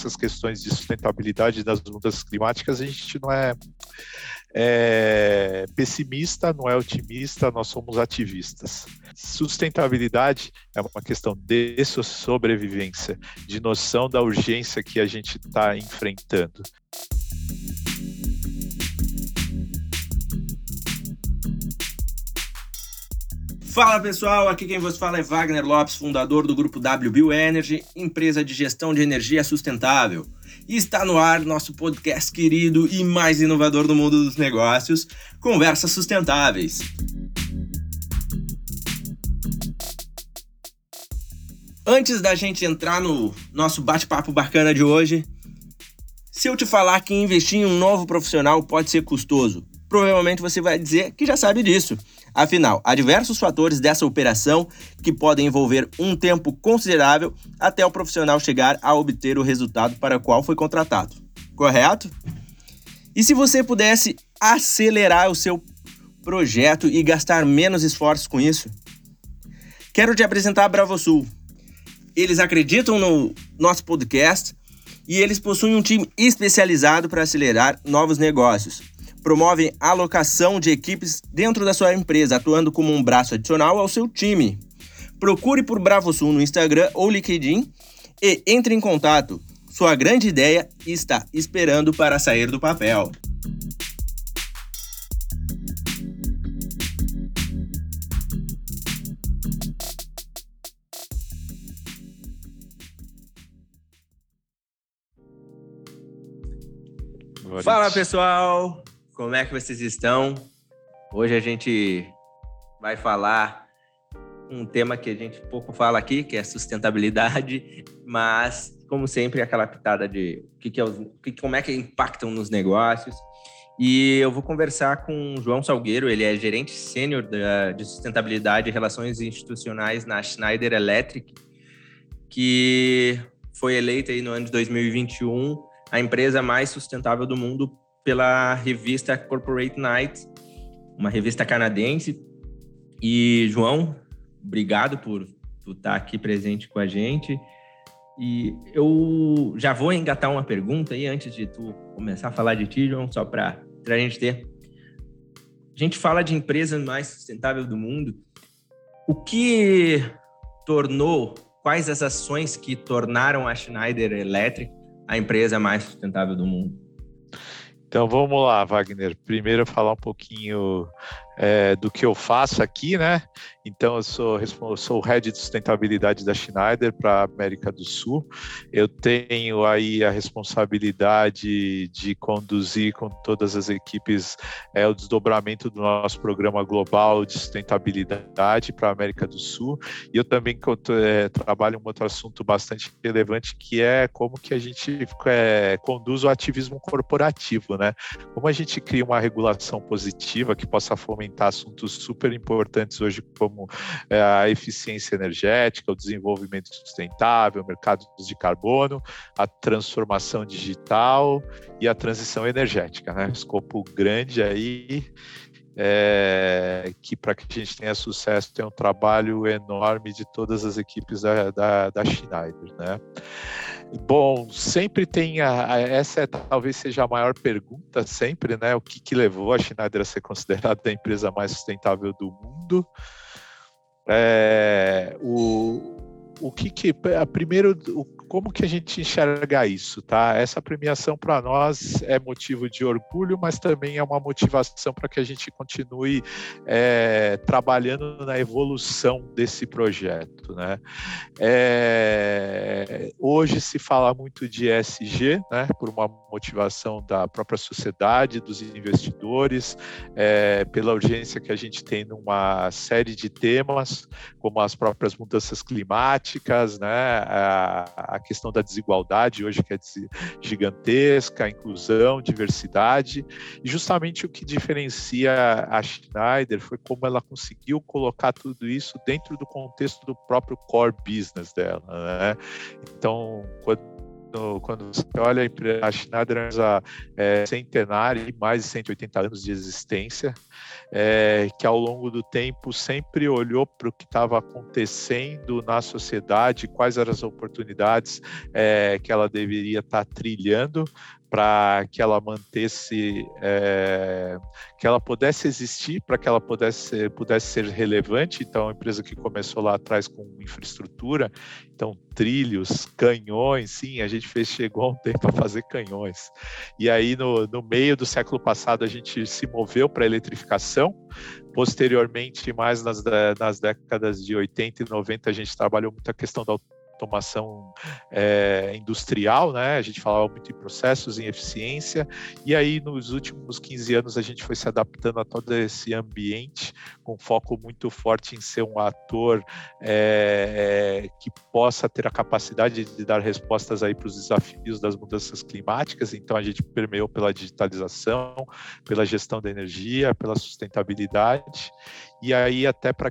essas questões de sustentabilidade das mudanças climáticas, a gente não é, é pessimista, não é otimista, nós somos ativistas. Sustentabilidade é uma questão de sobrevivência, de noção da urgência que a gente está enfrentando. Fala pessoal, aqui quem vos fala é Wagner Lopes, fundador do grupo WBio Energy, empresa de gestão de energia sustentável. E está no ar nosso podcast querido e mais inovador do mundo dos negócios, Conversas Sustentáveis. Antes da gente entrar no nosso bate-papo bacana de hoje, se eu te falar que investir em um novo profissional pode ser custoso, provavelmente você vai dizer que já sabe disso. Afinal, há diversos fatores dessa operação que podem envolver um tempo considerável até o profissional chegar a obter o resultado para o qual foi contratado. Correto? E se você pudesse acelerar o seu projeto e gastar menos esforços com isso? Quero te apresentar a BravoSul. Eles acreditam no nosso podcast e eles possuem um time especializado para acelerar novos negócios promovem a alocação de equipes dentro da sua empresa, atuando como um braço adicional ao seu time. Procure por BravoSul no Instagram ou LinkedIn e entre em contato. Sua grande ideia está esperando para sair do papel. Fala pessoal, como é que vocês estão? Hoje a gente vai falar um tema que a gente pouco fala aqui, que é sustentabilidade, mas como sempre aquela pitada de que, que é que, como é que impactam nos negócios. E eu vou conversar com o João Salgueiro, ele é gerente sênior de sustentabilidade e relações institucionais na Schneider Electric, que foi eleita aí no ano de 2021 a empresa mais sustentável do mundo pela revista Corporate Night, uma revista canadense. E, João, obrigado por, por estar aqui presente com a gente. E eu já vou engatar uma pergunta aí antes de tu começar a falar de ti, João, só para a gente ter. A gente fala de empresa mais sustentável do mundo. O que tornou, quais as ações que tornaram a Schneider Electric a empresa mais sustentável do mundo? Então vamos lá, Wagner. Primeiro falar um pouquinho é, do que eu faço aqui, né? Então, eu sou, eu sou o head de sustentabilidade da Schneider para a América do Sul. Eu tenho aí a responsabilidade de conduzir com todas as equipes é, o desdobramento do nosso programa global de sustentabilidade para a América do Sul. E eu também é, trabalho um outro assunto bastante relevante, que é como que a gente é, conduz o ativismo corporativo, né? Como a gente cria uma regulação positiva que possa fomentar assuntos super importantes hoje, como como é, a eficiência energética, o desenvolvimento sustentável, mercados de carbono, a transformação digital e a transição energética, né? Escopo grande aí é, que para que a gente tenha sucesso tem um trabalho enorme de todas as equipes da, da, da Schneider, né? Bom, sempre tem a, a, essa é, talvez seja a maior pergunta sempre, né? O que, que levou a Schneider a ser considerada a empresa mais sustentável do mundo? É, o, o que que primeiro o, como que a gente enxerga isso, tá? Essa premiação para nós é motivo de orgulho, mas também é uma motivação para que a gente continue é, trabalhando na evolução desse projeto, né? É, hoje se fala muito de ESG, né? Por uma motivação da própria sociedade, dos investidores, é, pela urgência que a gente tem numa série de temas, como as próprias mudanças climáticas, né? a, a questão da desigualdade hoje que é gigantesca, inclusão, diversidade, e justamente o que diferencia a Schneider foi como ela conseguiu colocar tudo isso dentro do contexto do próprio core business dela, né? Então, quando no, quando você olha a Schneider é centenária e mais de 180 anos de existência, é, que ao longo do tempo sempre olhou para o que estava acontecendo na sociedade, quais eram as oportunidades é, que ela deveria estar tá trilhando para que ela mantesse, é, que ela pudesse existir, para que ela pudesse, pudesse ser relevante. Então, a empresa que começou lá atrás com infraestrutura, então trilhos, canhões, sim, a gente fez, chegou um tempo a fazer canhões. E aí, no, no meio do século passado, a gente se moveu para a eletrificação. Posteriormente, mais nas, nas décadas de 80 e 90, a gente trabalhou muito a questão da automação é, industrial, né? A gente falava muito em processos, em eficiência, e aí nos últimos 15 anos a gente foi se adaptando a todo esse ambiente, com foco muito forte em ser um ator é, que possa ter a capacidade de dar respostas aí para os desafios das mudanças climáticas. Então a gente permeou pela digitalização, pela gestão da energia, pela sustentabilidade, e aí até para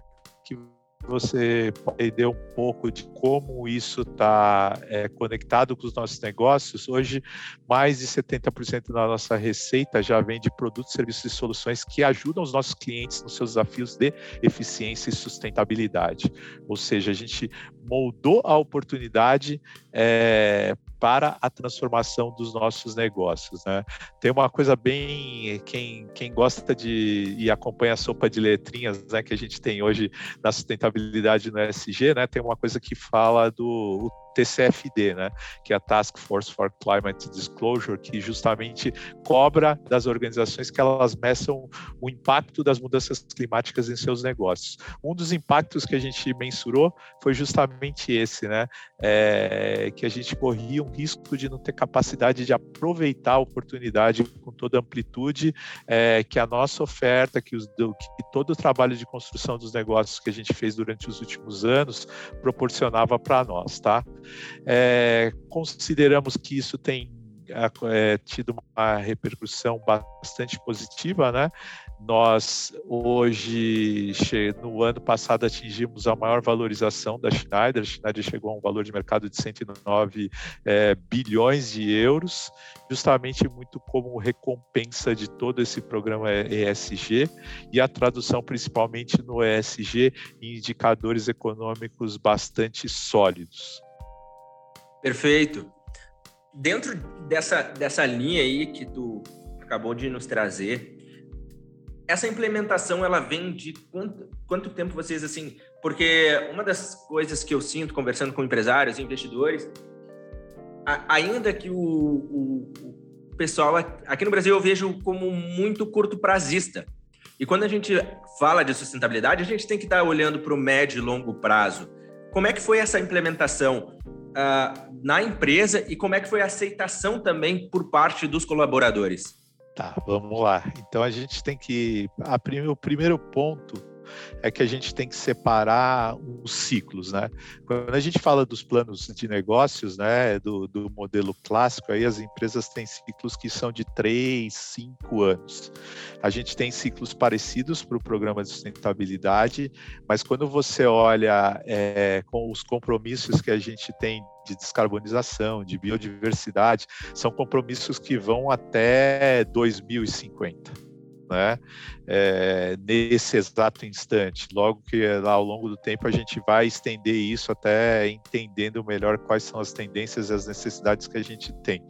você entender um pouco de como isso está é, conectado com os nossos negócios, hoje mais de 70% da nossa receita já vem de produtos, serviços e soluções que ajudam os nossos clientes nos seus desafios de eficiência e sustentabilidade. Ou seja, a gente moldou a oportunidade é, para a transformação dos nossos negócios. Né? Tem uma coisa bem. Quem, quem gosta de e acompanha a sopa de letrinhas né, que a gente tem hoje na sustentabilidade no SG, né, tem uma coisa que fala do TCFD, né, que é a Task Force for Climate Disclosure, que justamente cobra das organizações que elas meçam o impacto das mudanças climáticas em seus negócios. Um dos impactos que a gente mensurou foi justamente esse, né, é, que a gente corria um risco de não ter capacidade de aproveitar a oportunidade com toda a amplitude é, que a nossa oferta, que, os, que todo o trabalho de construção dos negócios que a gente fez durante os últimos anos proporcionava para nós, tá? É, consideramos que isso tem é, tido uma repercussão bastante positiva, né? Nós hoje, no ano passado, atingimos a maior valorização da Schneider. A Schneider chegou a um valor de mercado de 109 é, bilhões de euros, justamente muito como recompensa de todo esse programa ESG e a tradução principalmente no ESG em indicadores econômicos bastante sólidos. Perfeito. Dentro dessa, dessa linha aí que tu acabou de nos trazer, essa implementação ela vem de quanto, quanto tempo vocês assim? Porque uma das coisas que eu sinto conversando com empresários e investidores, a, ainda que o, o, o, pessoal aqui no Brasil eu vejo como muito curto prazista. E quando a gente fala de sustentabilidade, a gente tem que estar olhando para o médio e longo prazo. Como é que foi essa implementação? Uh, na empresa e como é que foi a aceitação também por parte dos colaboradores? Tá, vamos lá. Então a gente tem que. A o primeiro ponto é que a gente tem que separar os ciclos, né? Quando a gente fala dos planos de negócios, né, do, do modelo clássico, aí as empresas têm ciclos que são de três, cinco anos. A gente tem ciclos parecidos para o programa de sustentabilidade, mas quando você olha é, com os compromissos que a gente tem de descarbonização, de biodiversidade, são compromissos que vão até 2050 né? É, nesse exato instante. Logo que ao longo do tempo a gente vai estender isso até entendendo melhor quais são as tendências e as necessidades que a gente tem.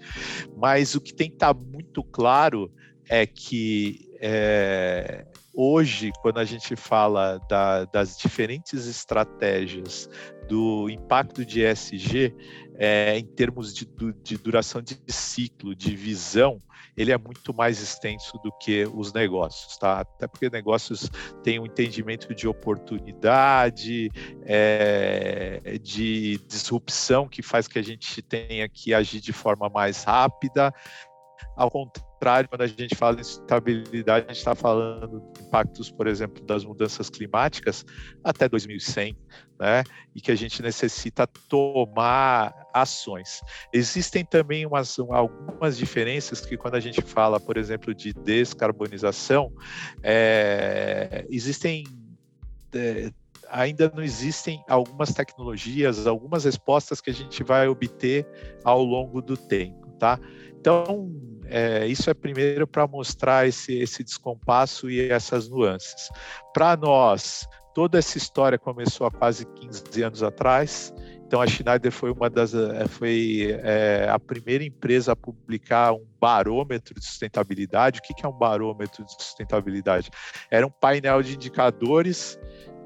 Mas o que tem que estar tá muito claro é que é, hoje, quando a gente fala da, das diferentes estratégias do impacto de ESG, é, em termos de, de, duração de ciclo, de visão, ele é muito mais extenso do que os negócios, tá? Até porque negócios têm um entendimento de oportunidade, é, de disrupção que faz que a gente tenha que agir de forma mais rápida. Ao contrário, quando a gente fala em estabilidade, a gente está falando de impactos, por exemplo, das mudanças climáticas até 2100, né? E que a gente necessita tomar ações. Existem também umas, algumas diferenças que, quando a gente fala, por exemplo, de descarbonização, é, existem. É, ainda não existem algumas tecnologias, algumas respostas que a gente vai obter ao longo do tempo, tá? Então, é, isso é primeiro para mostrar esse, esse descompasso e essas nuances. Para nós, toda essa história começou há quase 15 anos atrás. Então a Schneider foi uma das é, foi é, a primeira empresa a publicar um barômetro de sustentabilidade. O que é um barômetro de sustentabilidade? Era um painel de indicadores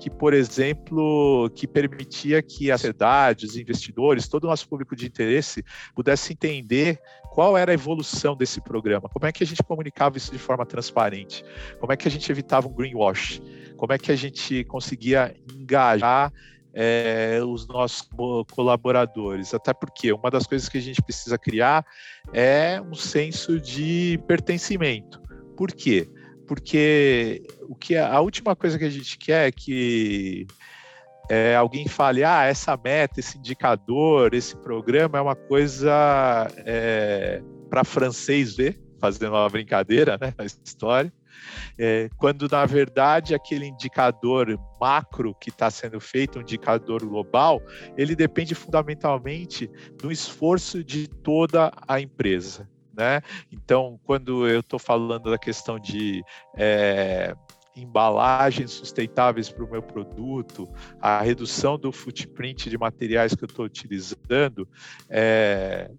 que, por exemplo, que permitia que a sociedade, os investidores, todo o nosso público de interesse pudesse entender qual era a evolução desse programa, como é que a gente comunicava isso de forma transparente, como é que a gente evitava um greenwash, como é que a gente conseguia engajar é, os nossos colaboradores. Até porque uma das coisas que a gente precisa criar é um senso de pertencimento. Por quê? porque o que a última coisa que a gente quer é que é, alguém fale, ah, essa meta, esse indicador, esse programa é uma coisa é, para francês ver, fazendo uma brincadeira, né, na história, é, quando na verdade aquele indicador macro que está sendo feito, um indicador global, ele depende fundamentalmente do esforço de toda a empresa. Né? Então, quando eu estou falando da questão de é, embalagens sustentáveis para o meu produto, a redução do footprint de materiais que eu estou utilizando, é,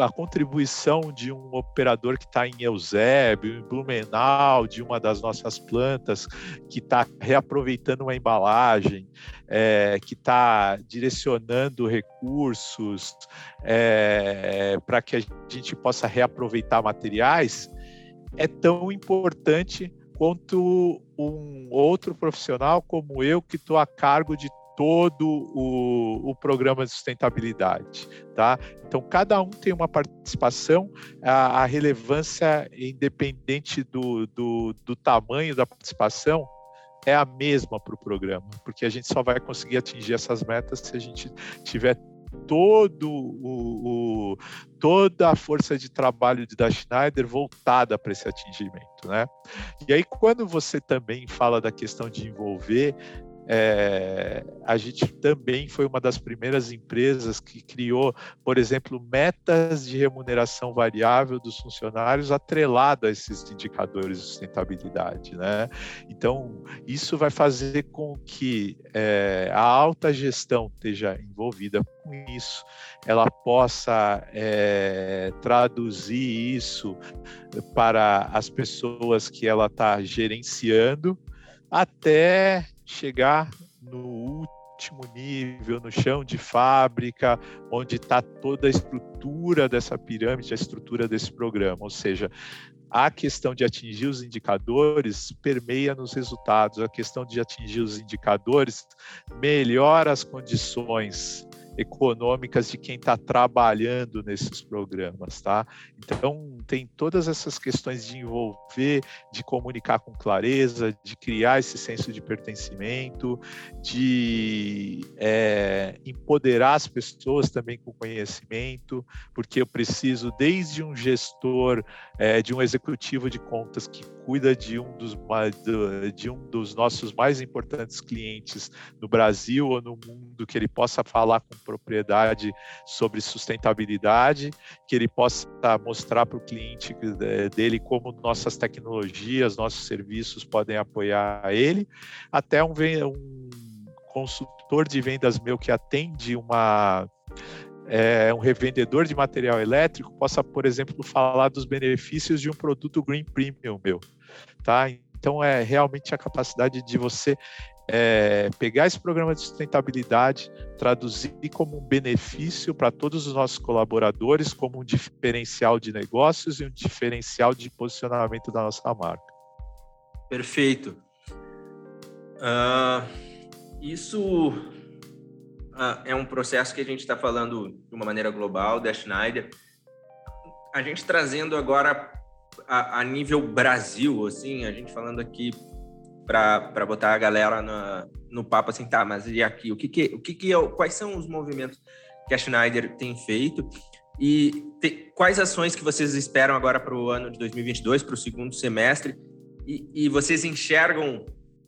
a contribuição de um operador que está em Eusébio, em Blumenau, de uma das nossas plantas, que está reaproveitando uma embalagem, é, que está direcionando recursos é, para que a gente possa reaproveitar materiais, é tão importante quanto um outro profissional como eu, que estou a cargo de todo o, o, programa de sustentabilidade, tá? Então, cada um tem uma participação, a, a relevância independente do, do, do, tamanho da participação é a mesma para o programa, porque a gente só vai conseguir atingir essas metas se a gente tiver todo o, o, toda a força de trabalho de da Schneider voltada para esse atingimento, né? E aí quando você também fala da questão de envolver é, a gente também foi uma das primeiras empresas que criou, por exemplo, metas de remuneração variável dos funcionários atrelado a esses indicadores de sustentabilidade. Né? Então, isso vai fazer com que é, a alta gestão esteja envolvida com isso, ela possa é, traduzir isso para as pessoas que ela está gerenciando, até chegar no último nível, no chão de fábrica, onde está toda a estrutura dessa pirâmide, a estrutura desse programa. Ou seja, a questão de atingir os indicadores permeia nos resultados, a questão de atingir os indicadores melhora as condições econômicas de quem está trabalhando nesses programas, tá? Então tem todas essas questões de envolver, de comunicar com clareza, de criar esse senso de pertencimento, de é, empoderar as pessoas também com conhecimento, porque eu preciso desde um gestor, é, de um executivo de contas que cuida de um dos de um dos nossos mais importantes clientes no Brasil ou no mundo, que ele possa falar com propriedade sobre sustentabilidade, que ele possa mostrar para o cliente é, dele como nossas tecnologias, nossos serviços podem apoiar ele, até um, um consultor de vendas meu que atende uma é, um revendedor de material elétrico possa, por exemplo, falar dos benefícios de um produto Green Premium meu, tá? Então é realmente a capacidade de você é, pegar esse programa de sustentabilidade, traduzir como um benefício para todos os nossos colaboradores, como um diferencial de negócios e um diferencial de posicionamento da nossa marca. Perfeito. Uh, isso uh, é um processo que a gente está falando de uma maneira global, da Schneider. A gente trazendo agora a, a nível Brasil, assim, a gente falando aqui para botar a galera no, no papo assim, tá, mas e aqui? O que que, o que, que é, quais são os movimentos que a Schneider tem feito e te, quais ações que vocês esperam agora para o ano de 2022, para o segundo semestre? E, e vocês enxergam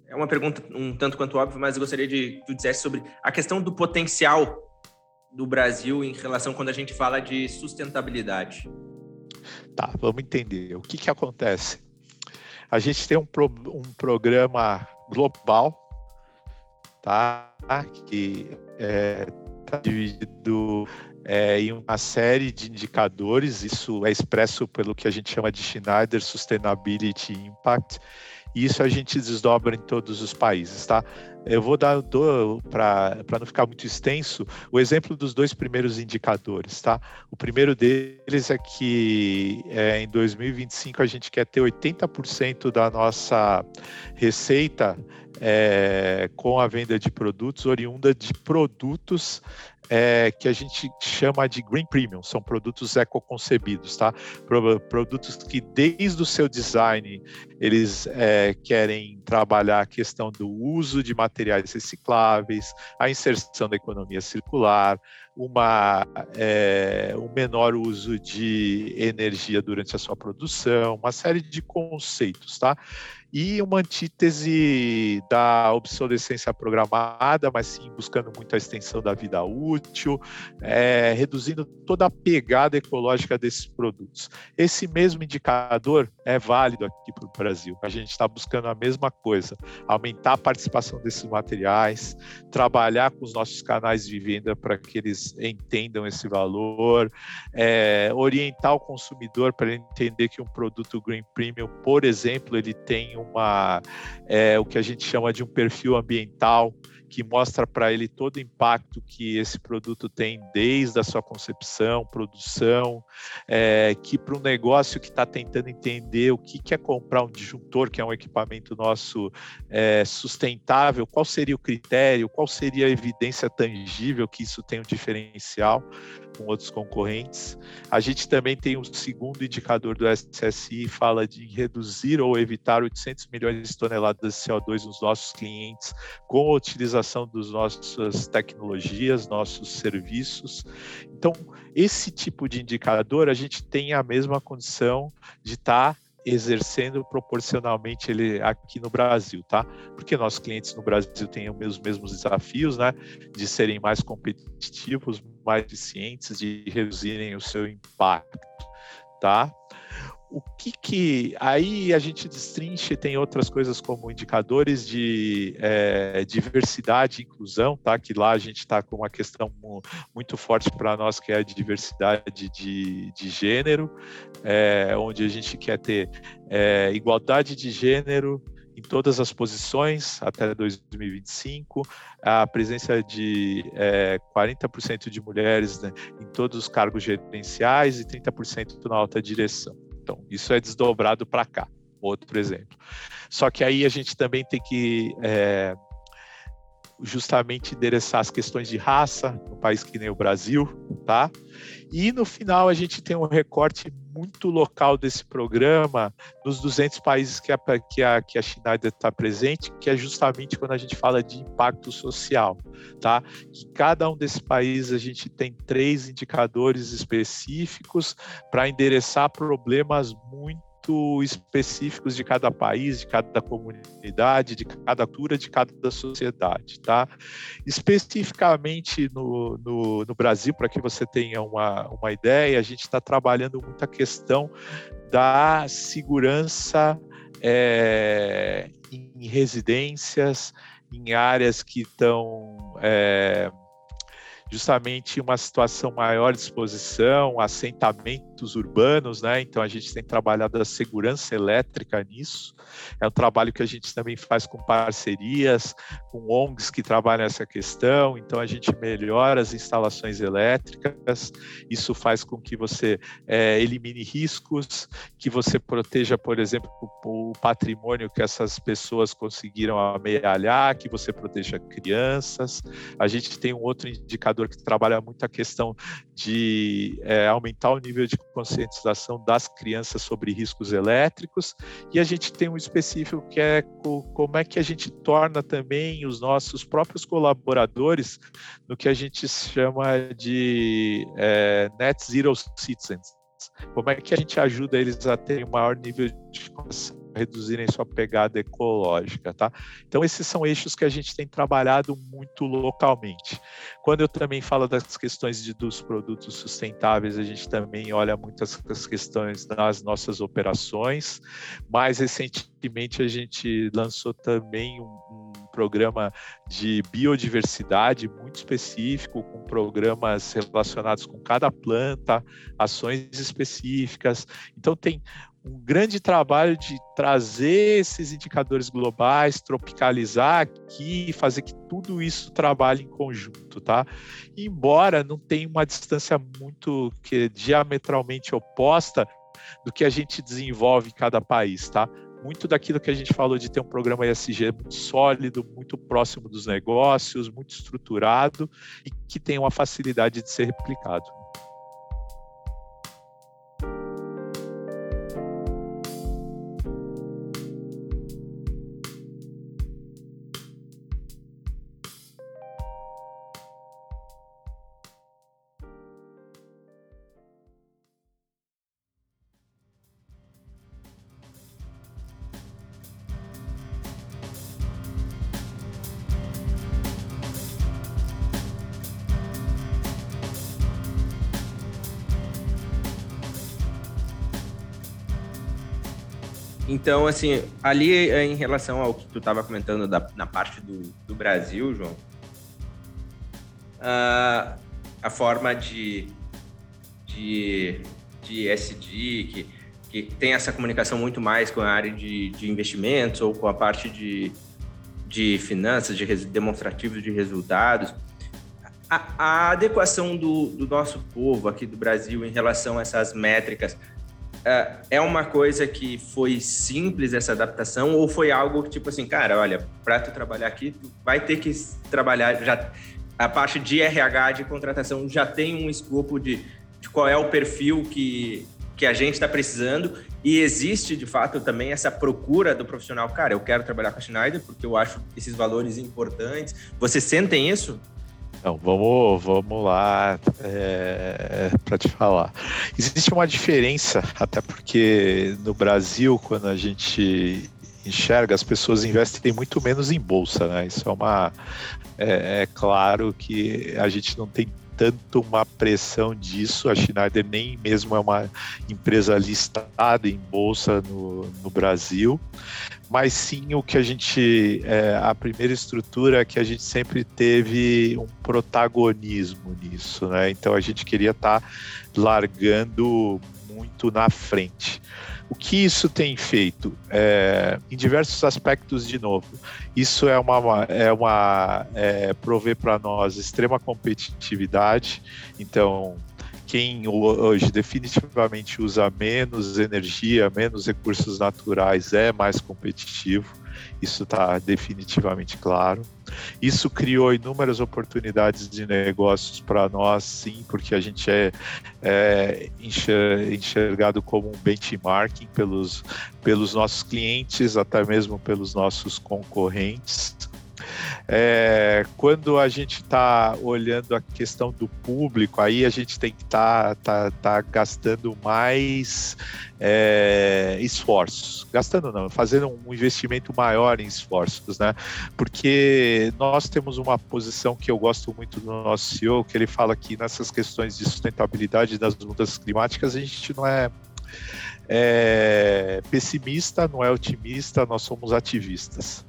é uma pergunta um tanto quanto óbvia, mas eu gostaria de tu dissesse sobre a questão do potencial do Brasil em relação quando a gente fala de sustentabilidade. Tá, vamos entender. O que, que acontece? A gente tem um, pro, um programa global, tá? Que é tá dividido é, em uma série de indicadores. Isso é expresso pelo que a gente chama de Schneider Sustainability Impact. E isso a gente desdobra em todos os países, tá? Eu vou dar, para não ficar muito extenso, o exemplo dos dois primeiros indicadores, tá? O primeiro deles é que é, em 2025 a gente quer ter 80% da nossa receita é, com a venda de produtos oriunda de produtos é, que a gente chama de Green Premium, são produtos ecoconcebidos, tá? Produtos que desde o seu design eles é, querem trabalhar a questão do uso de materiais recicláveis, a inserção da economia circular, uma, é, um menor uso de energia durante a sua produção, uma série de conceitos, tá? E uma antítese da obsolescência programada, mas sim buscando muito a extensão da vida útil, é, reduzindo toda a pegada ecológica desses produtos. Esse mesmo indicador é válido aqui para o Brasil. A gente está buscando a mesma coisa: aumentar a participação desses materiais, trabalhar com os nossos canais de venda para que eles entendam esse valor, é, orientar o consumidor para entender que um produto Green Premium, por exemplo, ele tem uma é, o que a gente chama de um perfil ambiental que mostra para ele todo o impacto que esse produto tem desde a sua concepção, produção, é, que para um negócio que está tentando entender o que, que é comprar um disjuntor, que é um equipamento nosso é, sustentável, qual seria o critério, qual seria a evidência tangível que isso tem um diferencial com outros concorrentes. A gente também tem um segundo indicador do SSI, fala de reduzir ou evitar 800 milhões de toneladas de CO2 nos nossos clientes com a utilização das nossas tecnologias, nossos serviços. Então, esse tipo de indicador, a gente tem a mesma condição de estar tá exercendo proporcionalmente ele aqui no Brasil, tá? Porque nossos clientes no Brasil têm os mesmos desafios, né? De serem mais competitivos, mais eficientes, de reduzirem o seu impacto, tá? O que que aí a gente destrinche tem outras coisas como indicadores de é, diversidade e inclusão tá que lá a gente está com uma questão muito forte para nós que é a diversidade de, de gênero é, onde a gente quer ter é, igualdade de gênero em todas as posições até 2025, a presença de é, 40% de mulheres né, em todos os cargos gerenciais e 30% na alta direção. Então, isso é desdobrado para cá, outro exemplo. Só que aí a gente também tem que é, justamente endereçar as questões de raça, no país que nem o Brasil, tá? E no final a gente tem um recorte muito local desse programa nos 200 países que a, que a, que a Schneider está presente, que é justamente quando a gente fala de impacto social, tá? Que cada um desses países a gente tem três indicadores específicos para endereçar problemas muito muito específicos de cada país, de cada comunidade, de cada cultura, de cada sociedade, tá? Especificamente no, no, no Brasil, para que você tenha uma, uma ideia, a gente está trabalhando muito a questão da segurança é, em residências, em áreas que estão é, justamente uma situação maior de exposição, assentamentos urbanos, né? Então a gente tem trabalhado a segurança elétrica nisso. É um trabalho que a gente também faz com parcerias, com ONGs que trabalham essa questão. Então a gente melhora as instalações elétricas. Isso faz com que você é, elimine riscos, que você proteja, por exemplo, o patrimônio que essas pessoas conseguiram amealhar, que você proteja crianças. A gente tem um outro indicador que trabalha muito a questão de é, aumentar o nível de conscientização das crianças sobre riscos elétricos, e a gente tem um específico que é como é que a gente torna também os nossos próprios colaboradores no que a gente chama de é, Net Zero Citizens. Como é que a gente ajuda eles a ter um maior nível de consciência reduzirem sua pegada ecológica, tá? Então esses são eixos que a gente tem trabalhado muito localmente. Quando eu também falo das questões de, dos produtos sustentáveis, a gente também olha muitas questões nas nossas operações. Mais recentemente a gente lançou também um, um programa de biodiversidade muito específico, com programas relacionados com cada planta, ações específicas. Então tem um grande trabalho de trazer esses indicadores globais, tropicalizar aqui fazer que tudo isso trabalhe em conjunto, tá? Embora não tenha uma distância muito que é diametralmente oposta do que a gente desenvolve em cada país, tá? Muito daquilo que a gente falou de ter um programa ESG sólido, muito próximo dos negócios, muito estruturado e que tem uma facilidade de ser replicado. Então, assim, ali eh, em relação ao que tu estava comentando da, na parte do, do Brasil, João, a, a forma de, de, de SD, que, que tem essa comunicação muito mais com a área de, de investimentos ou com a parte de, de finanças, de demonstrativos de resultados, a, a adequação do, do nosso povo aqui do Brasil em relação a essas métricas é, é uma coisa que foi simples essa adaptação ou foi algo que tipo assim, cara, olha, para tu trabalhar aqui, tu vai ter que trabalhar já a parte de RH de contratação já tem um escopo de, de qual é o perfil que que a gente está precisando e existe de fato também essa procura do profissional, cara, eu quero trabalhar com a Schneider porque eu acho esses valores importantes. Vocês sentem isso? Então, vamos, vamos lá é, para te falar. Existe uma diferença, até porque no Brasil, quando a gente enxerga, as pessoas investem muito menos em bolsa, né? Isso é uma. É, é claro que a gente não tem tanto uma pressão disso. A Schneider nem mesmo é uma empresa listada em bolsa no, no Brasil, mas sim o que a gente. É, a primeira estrutura é que a gente sempre teve um protagonismo nisso, né? Então a gente queria estar tá largando muito na frente. O que isso tem feito? É, em diversos aspectos, de novo, isso é uma, é uma é, prover para nós extrema competitividade. Então, quem hoje definitivamente usa menos energia, menos recursos naturais é mais competitivo. Isso está definitivamente claro. Isso criou inúmeras oportunidades de negócios para nós, sim, porque a gente é, é enxergado como um benchmarking pelos, pelos nossos clientes, até mesmo pelos nossos concorrentes. É, quando a gente está olhando a questão do público, aí a gente tem que estar tá, tá, tá gastando mais é, esforços. Gastando não, fazendo um investimento maior em esforços, né? Porque nós temos uma posição que eu gosto muito do nosso CEO, que ele fala que nessas questões de sustentabilidade das mudanças climáticas, a gente não é é pessimista, não é otimista, nós somos ativistas.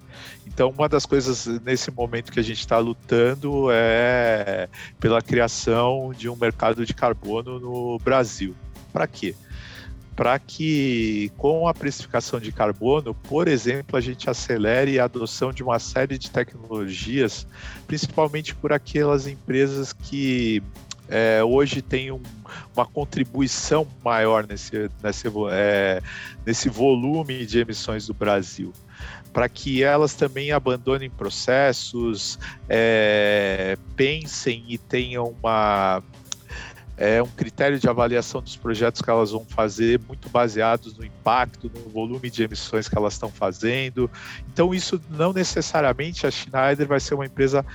Então, uma das coisas nesse momento que a gente está lutando é pela criação de um mercado de carbono no Brasil. Para quê? Para que, com a precificação de carbono, por exemplo, a gente acelere a adoção de uma série de tecnologias, principalmente por aquelas empresas que é, hoje têm um, uma contribuição maior nesse, nesse, é, nesse volume de emissões do Brasil para que elas também abandonem processos, é, pensem e tenham uma é um critério de avaliação dos projetos que elas vão fazer muito baseados no impacto, no volume de emissões que elas estão fazendo. Então, isso não necessariamente a Schneider vai ser uma empresa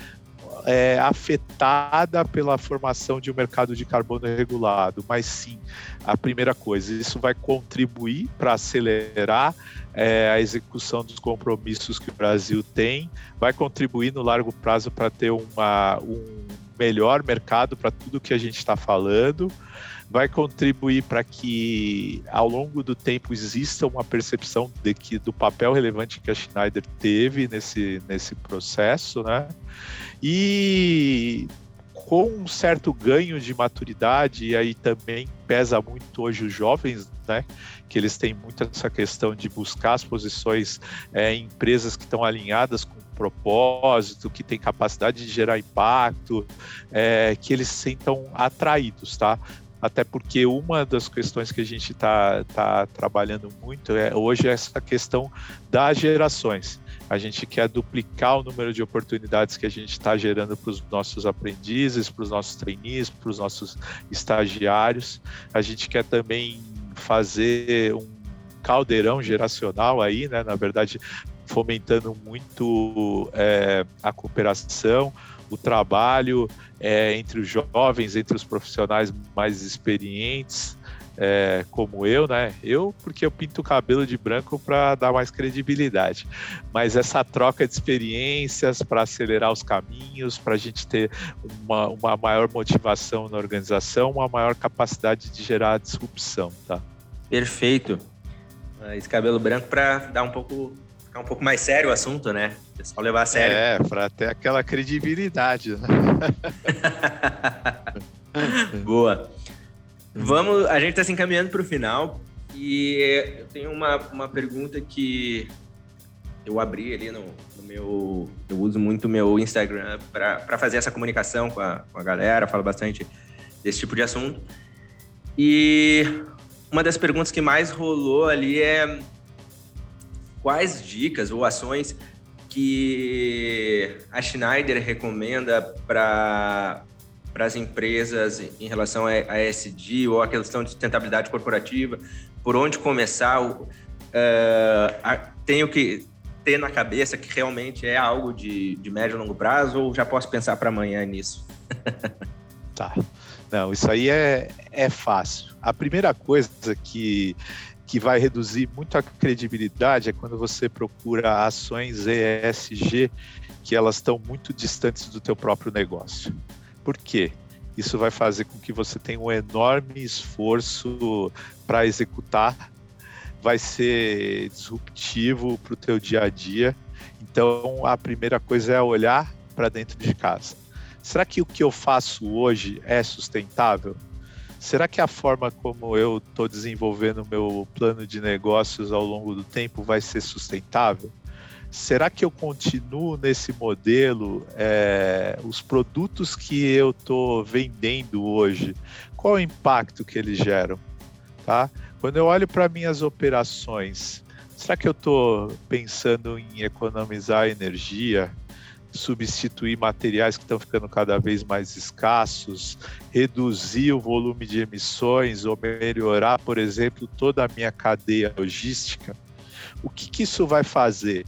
é, afetada pela formação de um mercado de carbono regulado, mas sim, a primeira coisa, isso vai contribuir para acelerar é, a execução dos compromissos que o Brasil tem, vai contribuir no largo prazo para ter uma, um melhor mercado para tudo que a gente está falando vai contribuir para que ao longo do tempo exista uma percepção de que do papel relevante que a Schneider teve nesse, nesse processo, né? E com um certo ganho de maturidade, e aí também pesa muito hoje os jovens, né? Que eles têm muito essa questão de buscar as posições é, em empresas que estão alinhadas com propósito, que tem capacidade de gerar impacto, é, que eles se sentam atraídos, tá? até porque uma das questões que a gente está tá trabalhando muito é hoje é essa questão das gerações. A gente quer duplicar o número de oportunidades que a gente está gerando para os nossos aprendizes, para os nossos trainees, para os nossos estagiários. A gente quer também fazer um caldeirão geracional aí, né? Na verdade, fomentando muito é, a cooperação, o trabalho é, entre os jovens, entre os profissionais mais experientes, é, como eu, né? Eu, porque eu pinto o cabelo de branco para dar mais credibilidade. Mas essa troca de experiências para acelerar os caminhos, para a gente ter uma, uma maior motivação na organização, uma maior capacidade de gerar disrupção, tá? Perfeito. Esse cabelo branco para dar um pouco ficar um pouco mais sério o assunto, né? O pessoal levar a sério. É, para ter aquela credibilidade. Né? Boa. Vamos, a gente está se encaminhando para o final e eu tenho uma, uma pergunta que eu abri ali no, no meu. Eu uso muito o meu Instagram para fazer essa comunicação com a, com a galera, falo bastante desse tipo de assunto. E uma das perguntas que mais rolou ali é quais dicas ou ações que a Schneider recomenda para para as empresas em relação a ESG ou a questão de sustentabilidade corporativa, por onde começar, uh, tenho que ter na cabeça que realmente é algo de, de médio e longo prazo ou já posso pensar para amanhã nisso? tá. Não, isso aí é, é fácil. A primeira coisa que que vai reduzir muito a credibilidade é quando você procura ações ESG que elas estão muito distantes do teu próprio negócio. Por quê? Isso vai fazer com que você tenha um enorme esforço para executar, vai ser disruptivo para o teu dia a dia. Então, a primeira coisa é olhar para dentro de casa. Será que o que eu faço hoje é sustentável? será que a forma como eu estou desenvolvendo meu plano de negócios ao longo do tempo vai ser sustentável? Será que eu continuo nesse modelo? É, os produtos que eu estou vendendo hoje, qual o impacto que eles geram? Tá? Quando eu olho para minhas operações, será que eu estou pensando em economizar energia? substituir materiais que estão ficando cada vez mais escassos, reduzir o volume de emissões ou melhorar, por exemplo, toda a minha cadeia logística, o que, que isso vai fazer?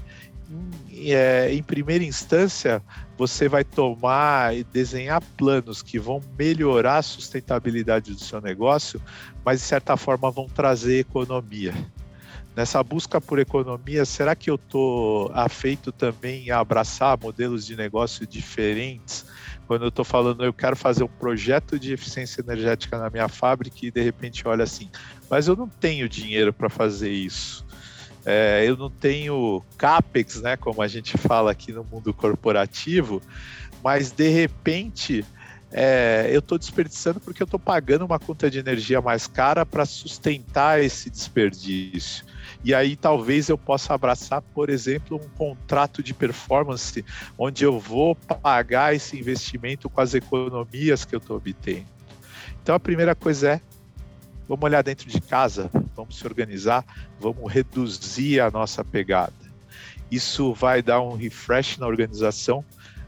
É, em primeira instância, você vai tomar e desenhar planos que vão melhorar a sustentabilidade do seu negócio, mas de certa forma vão trazer economia nessa busca por economia, será que eu estou afeito também a abraçar modelos de negócio diferentes? Quando eu estou falando, eu quero fazer um projeto de eficiência energética na minha fábrica e de repente olha assim, mas eu não tenho dinheiro para fazer isso. É, eu não tenho capex, né, como a gente fala aqui no mundo corporativo, mas de repente é, eu estou desperdiçando porque eu estou pagando uma conta de energia mais cara para sustentar esse desperdício. E aí talvez eu possa abraçar, por exemplo, um contrato de performance, onde eu vou pagar esse investimento com as economias que eu estou obtendo. Então a primeira coisa é vamos olhar dentro de casa, vamos se organizar, vamos reduzir a nossa pegada. Isso vai dar um refresh na organização,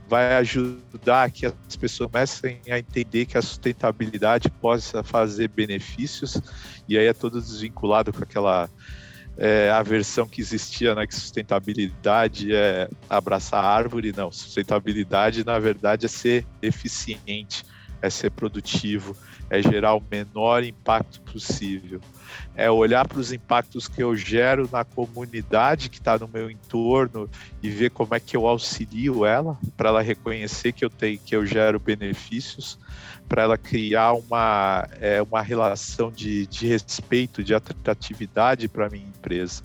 vai ajudar que as pessoas comecem a entender que a sustentabilidade possa fazer benefícios, e aí é todo desvinculado com aquela é, a versão que existia, né, que sustentabilidade é abraçar a árvore, não. Sustentabilidade, na verdade, é ser eficiente, é ser produtivo, é gerar o menor impacto possível. É olhar para os impactos que eu gero na comunidade que está no meu entorno e ver como é que eu auxilio ela, para ela reconhecer que eu tenho, que eu gero benefícios para ela criar uma, é, uma relação de, de respeito, de atratividade para a minha empresa.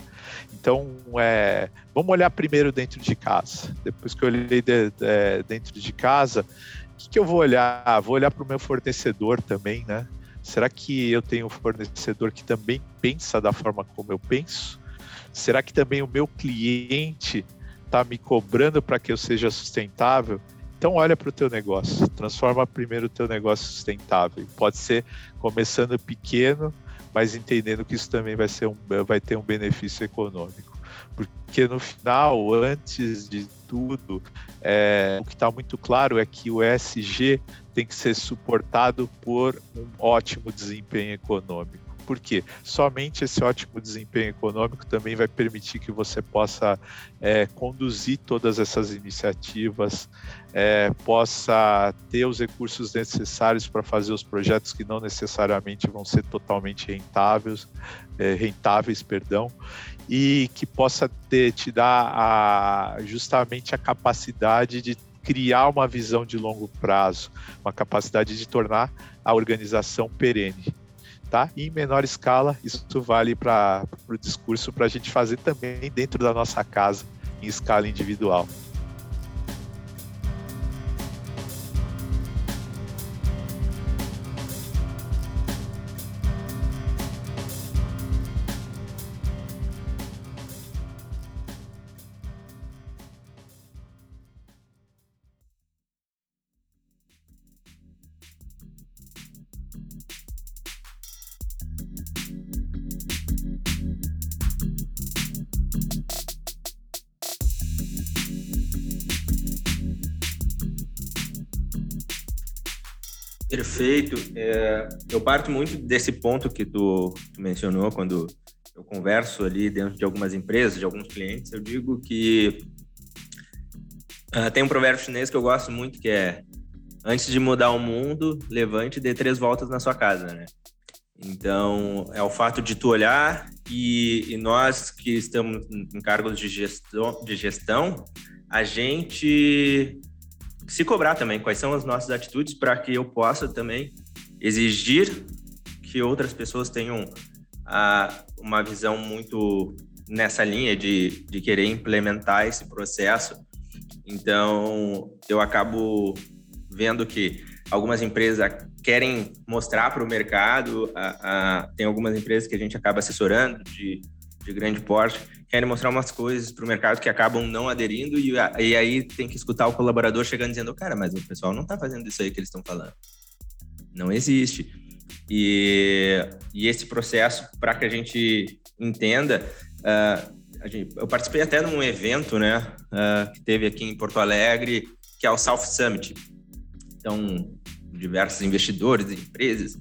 Então, é, vamos olhar primeiro dentro de casa. Depois que eu olhei de, de, dentro de casa, o que, que eu vou olhar? Vou olhar para o meu fornecedor também, né? Será que eu tenho um fornecedor que também pensa da forma como eu penso? Será que também o meu cliente está me cobrando para que eu seja sustentável? Então olha para o teu negócio, transforma primeiro o teu negócio sustentável. Pode ser começando pequeno, mas entendendo que isso também vai, ser um, vai ter um benefício econômico. Porque no final, antes de tudo, é, o que está muito claro é que o ESG tem que ser suportado por um ótimo desempenho econômico. Por quê? Somente esse ótimo desempenho econômico também vai permitir que você possa é, conduzir todas essas iniciativas, é, possa ter os recursos necessários para fazer os projetos que não necessariamente vão ser totalmente rentáveis, é, rentáveis, perdão, e que possa ter, te dar a, justamente a capacidade de criar uma visão de longo prazo, uma capacidade de tornar a organização perene tá? E em menor escala, isso vale para o discurso para a gente fazer também dentro da nossa casa, em escala individual. É, eu parto muito desse ponto que tu, tu, mencionou quando eu converso ali dentro de algumas empresas, de alguns clientes. Eu digo que uh, tem um provérbio chinês que eu gosto muito que é antes de mudar o mundo, levante e dê três voltas na sua casa, né? Então, é o fato de tu olhar e, e nós que estamos em cargos de gestão, de gestão a gente se cobrar também quais são as nossas atitudes para que eu possa também exigir que outras pessoas tenham a, uma visão muito nessa linha de, de querer implementar esse processo. Então, eu acabo vendo que algumas empresas querem mostrar para o mercado, a, a, tem algumas empresas que a gente acaba assessorando de, de grande porte, querem mostrar umas coisas para o mercado que acabam não aderindo e, e aí tem que escutar o colaborador chegando dizendo, cara, mas o pessoal não está fazendo isso aí que eles estão falando. Não existe. E, e esse processo, para que a gente entenda, uh, a gente, eu participei até de um evento, né, uh, que teve aqui em Porto Alegre, que é o South Summit. Então, diversos investidores, empresas,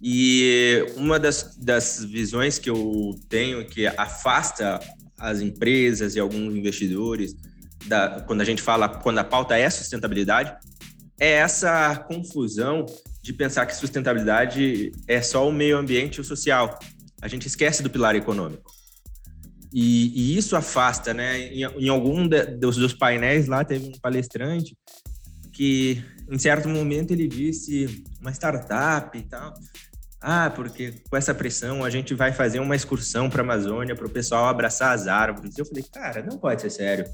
e uma das, das visões que eu tenho que afasta as empresas e alguns investidores, da, quando a gente fala, quando a pauta é sustentabilidade, é essa confusão de pensar que sustentabilidade é só o meio ambiente e o social. A gente esquece do pilar econômico. E, e isso afasta, né? Em, em algum de, dos, dos painéis lá teve um palestrante que, em certo momento, ele disse uma startup e tal ah, porque com essa pressão a gente vai fazer uma excursão para a Amazônia para o pessoal abraçar as árvores. Eu falei, cara, não pode ser sério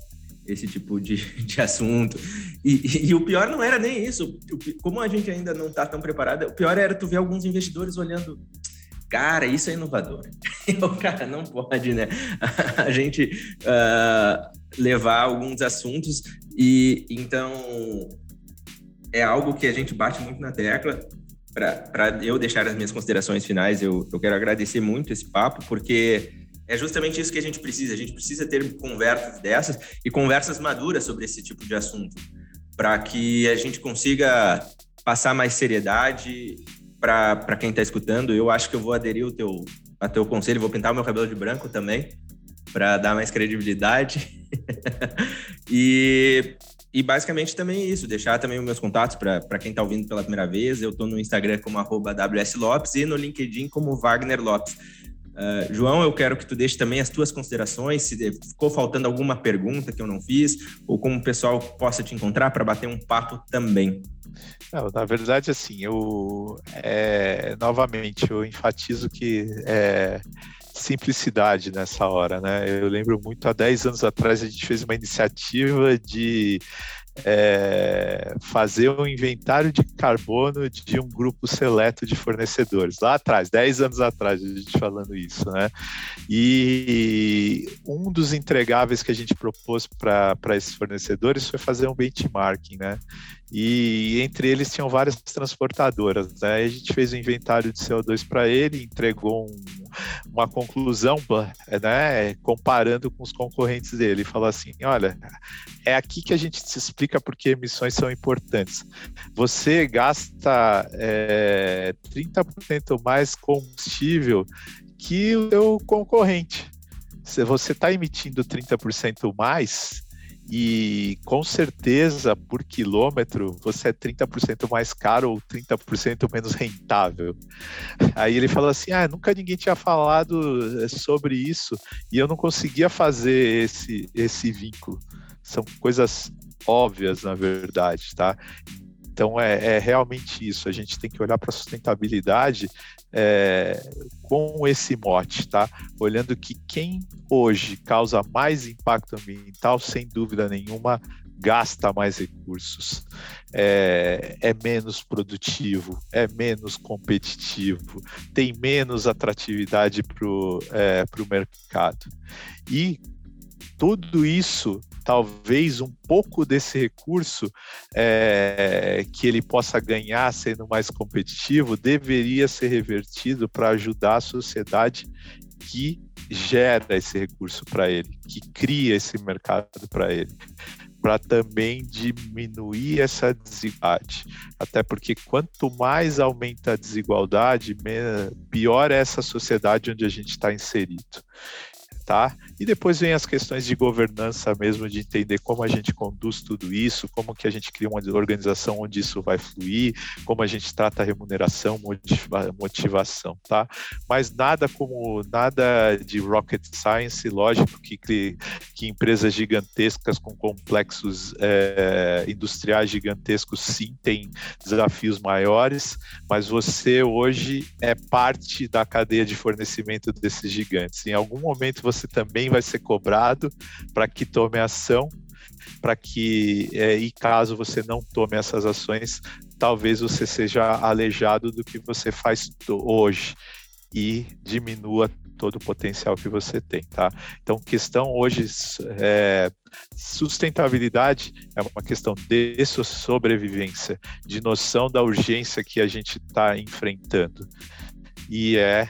esse tipo de, de assunto. E, e, e, o pior não era nem isso. Como a gente ainda não está tão preparado, o pior era tu ver alguns investidores olhando. Cara, isso é inovador. o cara não pode, né? A gente uh, levar alguns assuntos e então é algo que a gente bate muito na tecla para eu deixar as minhas considerações finais, eu, eu quero agradecer muito esse papo, porque é justamente isso que a gente precisa. A gente precisa ter conversas dessas e conversas maduras sobre esse tipo de assunto, para que a gente consiga passar mais seriedade para quem está escutando. Eu acho que eu vou aderir ao teu a teu conselho, vou pintar o meu cabelo de branco também, para dar mais credibilidade. e, e basicamente também isso, deixar também os meus contatos para quem está ouvindo pela primeira vez. Eu estou no Instagram como WSLopes e no LinkedIn como Wagner Lopes. Uh, João, eu quero que tu deixe também as tuas considerações, se ficou faltando alguma pergunta que eu não fiz, ou como o pessoal possa te encontrar para bater um papo também. Não, na verdade, assim, eu é, novamente eu enfatizo que é simplicidade nessa hora, né? Eu lembro muito há 10 anos atrás a gente fez uma iniciativa de é, fazer um inventário de carbono de um grupo seleto de fornecedores. Lá atrás, 10 anos atrás, a gente falando isso, né? E um dos entregáveis que a gente propôs para esses fornecedores foi fazer um benchmarking, né? E entre eles tinham várias transportadoras. Né? A gente fez o um inventário de CO2 para ele, entregou um, uma conclusão, né, comparando com os concorrentes dele. Falou assim: olha, é aqui que a gente se explica porque emissões são importantes. Você gasta é, 30% mais combustível que o seu concorrente. Se você está emitindo 30% mais, e com certeza por quilômetro você é 30% mais caro ou 30% menos rentável. Aí ele falou assim: "Ah, nunca ninguém tinha falado eh, sobre isso e eu não conseguia fazer esse esse vínculo". São coisas óbvias, na verdade, tá? Então é, é, realmente isso. A gente tem que olhar para a sustentabilidade é, com esse mote, tá? Olhando que quem hoje causa mais impacto ambiental, sem dúvida nenhuma, gasta mais recursos, é, é, menos produtivo, é menos competitivo, tem menos atratividade para o é, mercado. E tudo isso, talvez um pouco desse recurso é, que ele possa ganhar sendo mais competitivo, deveria ser revertido para ajudar a sociedade que gera esse recurso para ele, que cria esse mercado para ele para também diminuir essa desigualdade. Até porque quanto mais aumenta a desigualdade, pior é essa sociedade onde a gente está inserido tá? E depois vem as questões de governança mesmo, de entender como a gente conduz tudo isso, como que a gente cria uma organização onde isso vai fluir, como a gente trata a remuneração, motivação, tá? Mas nada como nada de rocket science, lógico que, que, empresas gigantescas com complexos é, industriais gigantescos sim têm desafios maiores, mas você hoje é parte da cadeia de fornecimento desses gigantes. Em algum momento você você também vai ser cobrado para que tome ação, para que, é, e caso você não tome essas ações, talvez você seja aleijado do que você faz hoje e diminua todo o potencial que você tem, tá? Então, questão hoje é, sustentabilidade é uma questão de sobrevivência, de noção da urgência que a gente está enfrentando e é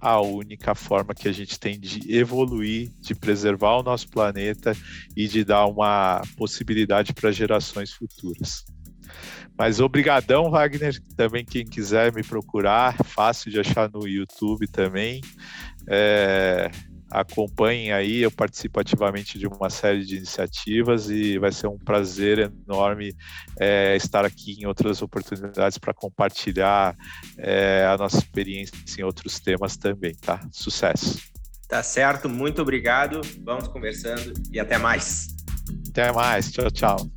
a única forma que a gente tem de evoluir, de preservar o nosso planeta e de dar uma possibilidade para gerações futuras. Mas obrigadão, Wagner. Também quem quiser me procurar, fácil de achar no YouTube também. É, acompanhem aí, eu participo ativamente de uma série de iniciativas e vai ser um prazer enorme é, estar aqui em outras oportunidades para compartilhar é, a nossa experiência em outros temas também, tá? Sucesso! Tá certo, muito obrigado, vamos conversando e até mais. Até mais, tchau, tchau.